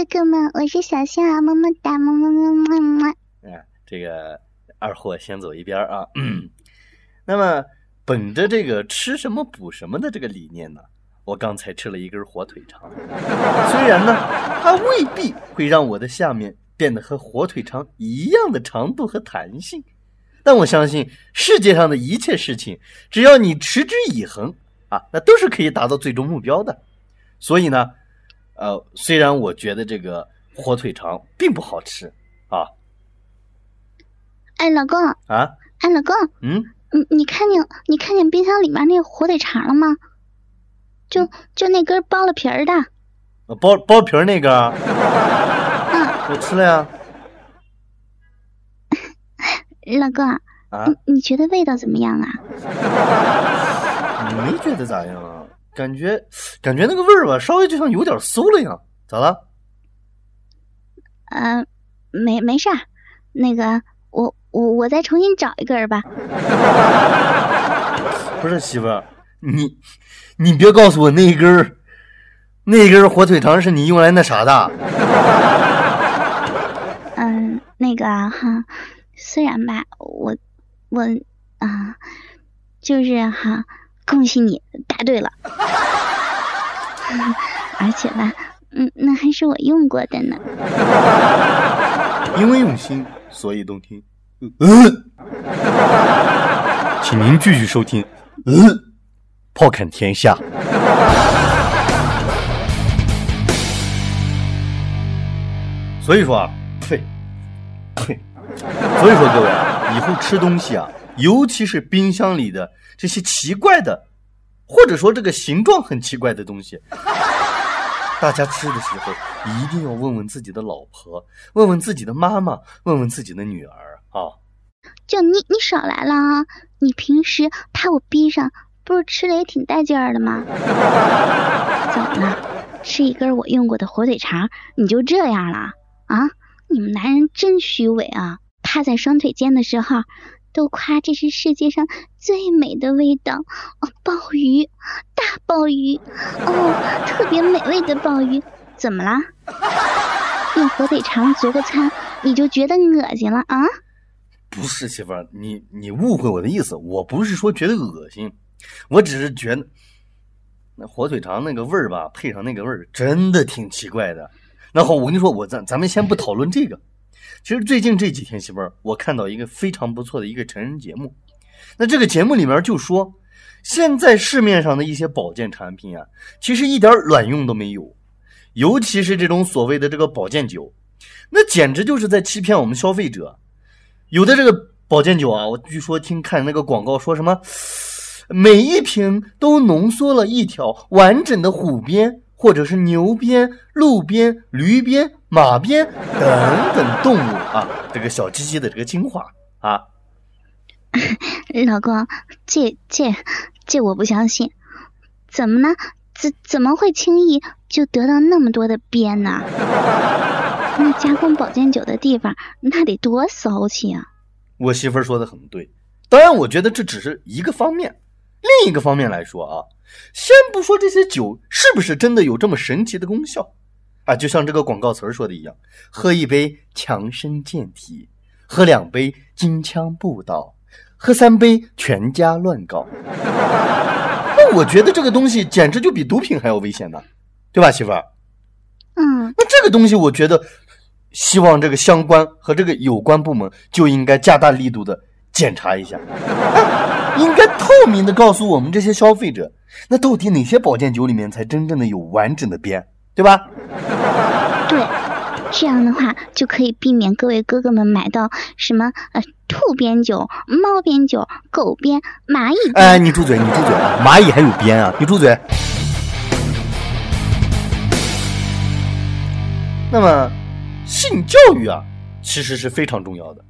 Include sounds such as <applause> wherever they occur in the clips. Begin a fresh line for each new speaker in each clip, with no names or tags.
哥哥们，我是小象啊，么么哒，么么么么么。
哎，这个二货先走一边啊。<clears throat> 那么，本着这个吃什么补什么的这个理念呢，我刚才吃了一根火腿肠，虽然呢，它未必会让我的下面变得和火腿肠一样的长度和弹性，但我相信世界上的一切事情，只要你持之以恒啊，那都是可以达到最终目标的。所以呢。呃，虽然我觉得这个火腿肠并不好吃啊。
哎，老公
啊！
哎，老公，
嗯，
你你看见你看见冰箱里面那个火腿肠了吗？就就那根剥了皮儿的。
剥剥皮儿那个？
嗯，
我吃了呀。
老公
啊，
你觉得味道怎么样啊？
没觉得咋样啊。感觉 <sniffs> 感觉那个味儿吧，稍微就像有点馊了样，咋了？
嗯，没没事儿，那个我我我再重新找一根儿吧。<laughs>
不是媳妇儿，你你别告诉我那一根儿那根火腿肠是你用来那啥的。<laughs>
嗯，那个哈，虽然吧，我我啊，就是哈。恭喜你答对了，<laughs> 而且吧，嗯，那还是我用过的呢。
因为用心，所以动听。嗯，<laughs> 请您继续收听。嗯，炮侃天下。所以说啊，呸呸，所以说各位啊，以后吃东西啊。尤其是冰箱里的这些奇怪的，或者说这个形状很奇怪的东西，<laughs> 大家吃的时候一定要问问自己的老婆，问问自己的妈妈，问问自己的女儿啊！
就你，你少来了啊！你平时拍我逼上，不是吃的也挺带劲儿的吗？<laughs> 怎么了？吃一根我用过的火腿肠，你就这样了啊？你们男人真虚伪啊！趴在双腿间的时候。都夸这是世界上最美的味道哦，鲍鱼，大鲍鱼哦，特别美味的鲍鱼，怎么了？用火腿肠做个餐，你就觉得恶心了啊？
不是媳妇儿，你你误会我的意思，我不是说觉得恶心，我只是觉得那火腿肠那个味儿吧，配上那个味儿，真的挺奇怪的。那好，我跟你说，我咱咱们先不讨论这个。其实最近这几天，媳妇儿，我看到一个非常不错的一个成人节目。那这个节目里面就说，现在市面上的一些保健产品啊，其实一点卵用都没有。尤其是这种所谓的这个保健酒，那简直就是在欺骗我们消费者。有的这个保健酒啊，我据说听看那个广告说什么，每一瓶都浓缩了一条完整的虎鞭，或者是牛鞭、鹿鞭、驴鞭。马鞭等等动物啊，这个小鸡鸡的这个精华啊，
老公，这这这我不相信，怎么呢？怎怎么会轻易就得到那么多的鞭呢？<laughs> 那加工保健酒的地方那得多骚气啊！
我媳妇儿说的很对，当然我觉得这只是一个方面，另一个方面来说啊，先不说这些酒是不是真的有这么神奇的功效。啊，就像这个广告词说的一样，喝一杯强身健体，喝两杯金枪不倒，喝三杯全家乱搞。那我觉得这个东西简直就比毒品还要危险呢，对吧，媳妇儿？
嗯。
那这个东西，我觉得希望这个相关和这个有关部门就应该加大力度的检查一下，应该透明的告诉我们这些消费者，那到底哪些保健酒里面才真正的有完整的边？对吧？
对，这样的话就可以避免各位哥哥们买到什么呃兔边酒、猫边酒、狗边、蚂蚁。
哎，你住嘴！你住嘴！蚂蚁还有边啊？你住嘴！那么，性教育啊，其实是非常重要的。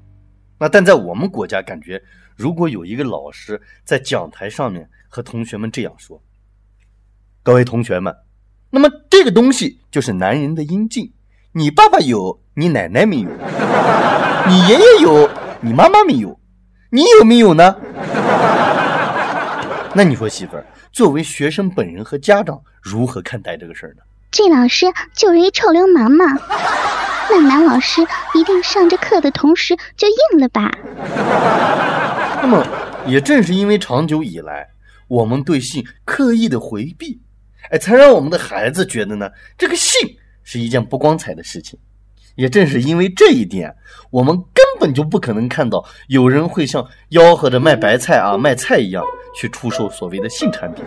那但在我们国家，感觉如果有一个老师在讲台上面和同学们这样说：“各位同学们。”那么这个东西就是男人的阴茎，你爸爸有，你奶奶没有；你爷爷有，你妈妈没有，你有没有呢？那你说媳妇儿，作为学生本人和家长，如何看待这个事儿呢？
这老师就是一臭流氓嘛。那男老师一定上着课的同时就硬了吧？
那么，也正是因为长久以来我们对性刻意的回避，哎，才让我们的孩子觉得呢，这个性是一件不光彩的事情。也正是因为这一点，我们根本就不可能看到有人会像吆喝着卖白菜啊、<laughs> 卖菜一样去出售所谓的性产品。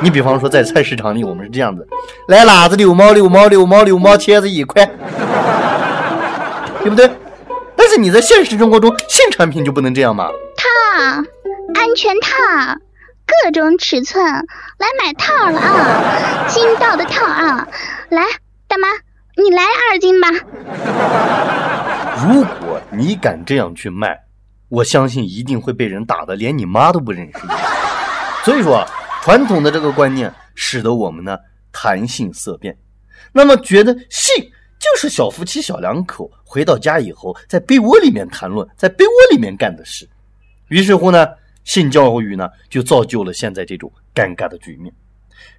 你比方说，在菜市场里，我们是这样子：来辣子六毛六毛六毛六毛，茄子一块，对不对？但是你在现实生活中，性产品就不能这样吗？
套，安全套，各种尺寸，来买套了啊！金到的套啊，来，大妈。你来二斤吧。
如果你敢这样去卖，我相信一定会被人打的连你妈都不认识你。<laughs> 所以说，传统的这个观念使得我们呢谈性色变，那么觉得性就是小夫妻小两口回到家以后在被窝里面谈论，在被窝里面干的事。于是乎呢，性教育呢就造就了现在这种尴尬的局面。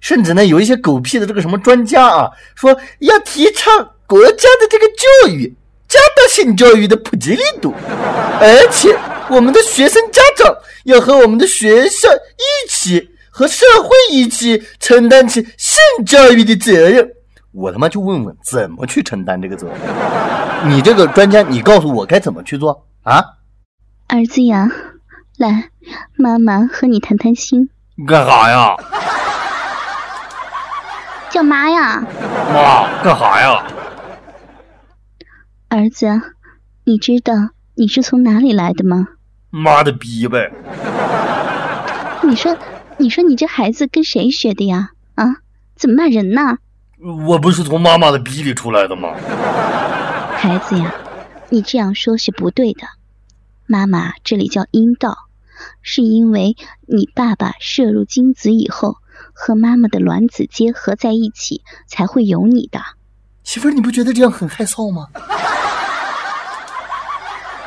甚至呢，有一些狗屁的这个什么专家啊，说要提倡国家的这个教育，加大性教育的普及力度，而且我们的学生家长要和我们的学校一起，和社会一起承担起性教育的责任。我他妈就问问，怎么去承担这个责任？<laughs> 你这个专家，你告诉我该怎么去做啊？
儿子呀，来，妈妈和你谈谈心。
干啥呀？
叫妈呀！
妈，干啥呀？
儿子，你知道你是从哪里来的吗？
妈的逼呗！
你说，你说你这孩子跟谁学的呀？啊？怎么骂人呢？
我不是从妈妈的逼里出来的吗？
孩子呀，你这样说是不对的。妈妈这里叫阴道，是因为你爸爸摄入精子以后。和妈妈的卵子结合在一起，才会有你的
媳妇儿。你不觉得这样很害臊吗？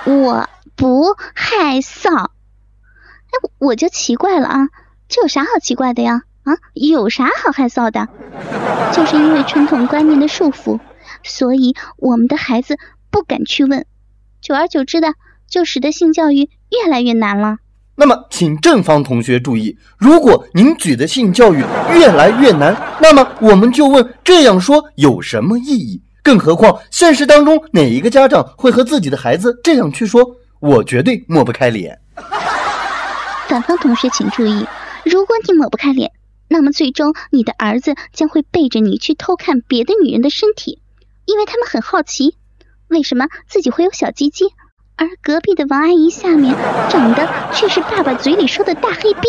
我不害臊。哎，我就奇怪了啊，这有啥好奇怪的呀？啊，有啥好害臊的？就是因为传统观念的束缚，所以我们的孩子不敢去问，久而久之的，就使得性教育越来越难了。
那么，请正方同学注意，如果您举的性教育越来越难，那么我们就问：这样说有什么意义？更何况，现实当中哪一个家长会和自己的孩子这样去说？我绝对抹不开脸。
反方同学请注意，如果你抹不开脸，那么最终你的儿子将会背着你去偷看别的女人的身体，因为他们很好奇，为什么自己会有小鸡鸡。而隔壁的王阿姨下面长的却是爸爸嘴里说的大黑逼。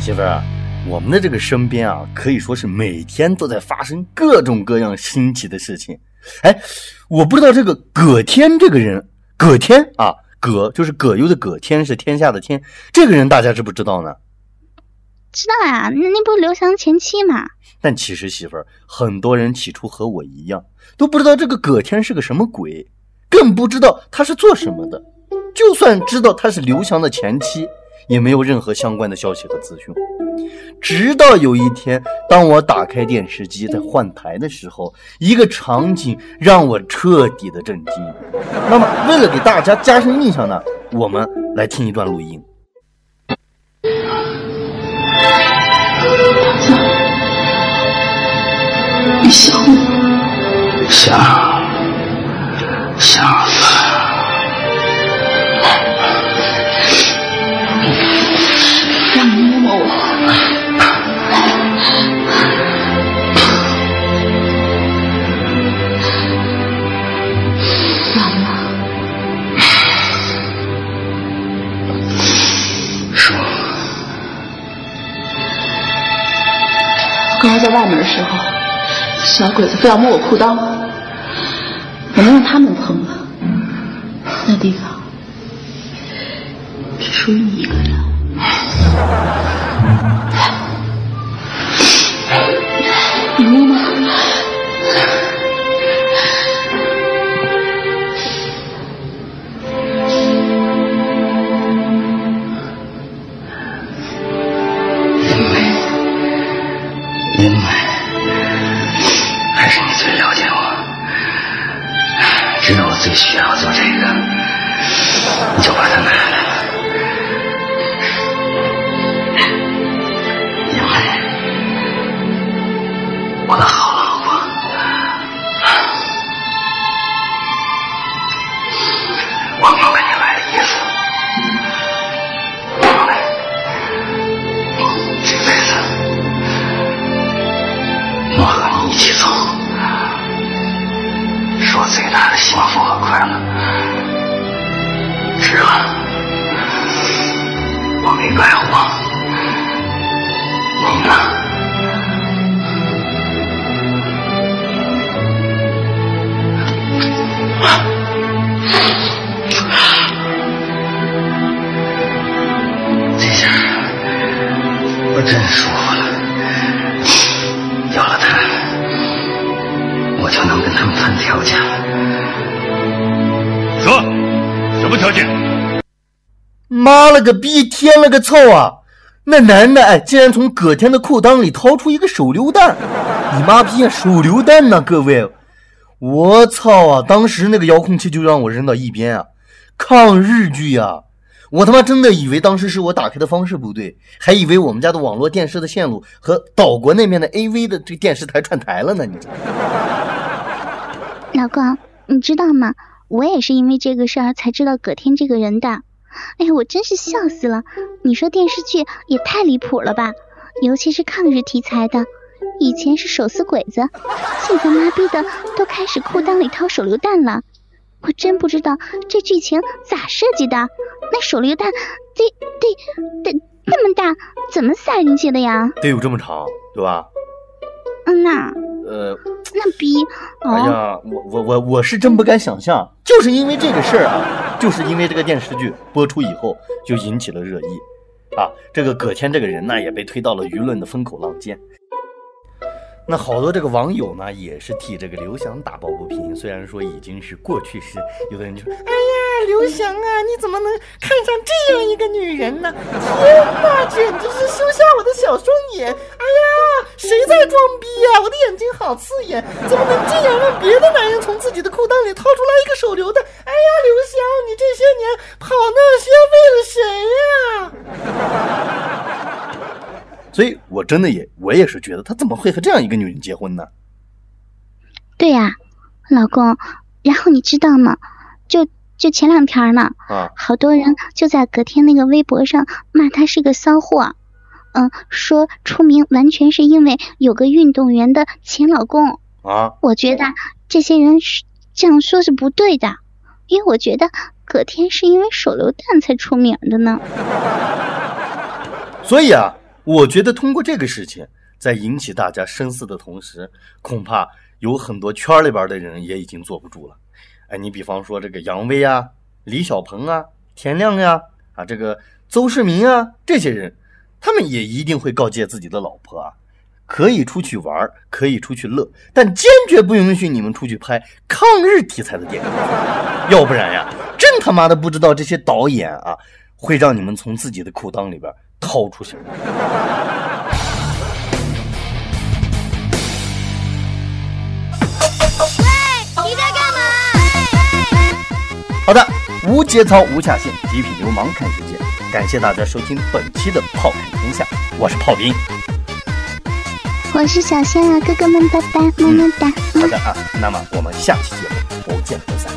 媳妇儿，我们的这个身边啊，可以说是每天都在发生各种各样新奇的事情。哎，我不知道这个葛天这个人，葛天啊，葛就是葛优的葛，天是天下的天，这个人大家知不知道呢？
知道啊，那那不是刘翔前妻吗？
但其实媳妇儿，很多人起初和我一样，都不知道这个葛天是个什么鬼，更不知道他是做什么的。就算知道他是刘翔的前妻，也没有任何相关的消息和资讯。直到有一天，当我打开电视机在换台的时候，一个场景让我彻底的震惊。那么，为了给大家加深印象呢，我们来听一段录音。
你想我？想，想刚才在外面的时候。小鬼子非要摸我裤裆，我能让他们碰吗？那地方只属于你一个人。
我没白活。
妈了个逼，天了个操啊！那男的哎，竟然从葛天的裤裆里掏出一个手榴弹！你妈逼啊，手榴弹呢？各位，我操啊！当时那个遥控器就让我扔到一边啊！抗日剧啊！我他妈真的以为当时是我打开的方式不对，还以为我们家的网络电视的线路和岛国那边的 AV 的这电视台串台了呢！你这
老公，你知道吗？我也是因为这个事儿才知道葛天这个人的。哎呀，我真是笑死了！你说电视剧也太离谱了吧？尤其是抗日题材的，以前是手撕鬼子，现在妈逼的都开始裤裆里掏手榴弹了。我真不知道这剧情咋设计的，那手榴弹得得得那么大，怎么塞进去的呀？
得有这么长，对吧？
嗯呐，
呃，
那逼
哎
哦，
呀，我我我我是真不敢想象，就是因为这个事儿啊，就是因为这个电视剧播出以后就引起了热议，啊，这个葛天这个人呢也被推到了舆论的风口浪尖。那好多这个网友呢也是替这个刘翔打抱不平，虽然说已经是过去式，有的人就说：“哎呀，刘翔啊，你怎么能看上这样一个女人呢？天哪，简直是羞瞎我的小双眼！哎呀，谁在装逼呀、我的眼睛好刺眼，怎么能这样让别的男人从自己的裤裆里掏出来一个手榴弹？哎呀，刘翔，你这些年跑那些为了谁呀、所以，我真的也，我也是觉得他怎么会和这样一个女人结婚呢？
对呀、老公。然后你知道吗？就就前两天呢，
啊，
好多人就在隔天那个微博上骂他是个骚货，嗯，说出名完全是因为有个运动员的前老公。
啊，
我觉得这些人是这样说是不对的，因为我觉得葛天是因为手榴弹才出名的呢。<laughs>
所以啊，我觉得通过这个事情，在引起大家深思的同时，恐怕有很多圈里边的人也已经坐不住了。哎，你比方说这个杨威啊、李小鹏啊、田亮呀、啊，这个邹市明啊，这些人，他们也一定会告诫自己的老婆啊，可以出去玩，可以出去乐，但坚决不允许你们出去拍抗日题材的电影，要不然呀，真他妈的不知道这些导演啊，会让你们从自己的裤裆里边掏出什么。
你在干嘛？
好的，无节操、无下限，极品流氓看世界。感谢大家收听本期的《炮看天下》，我是炮兵。
我是小仙儿，哥哥们拜拜，么么哒。
好的啊，那么我们下期节目不见不散。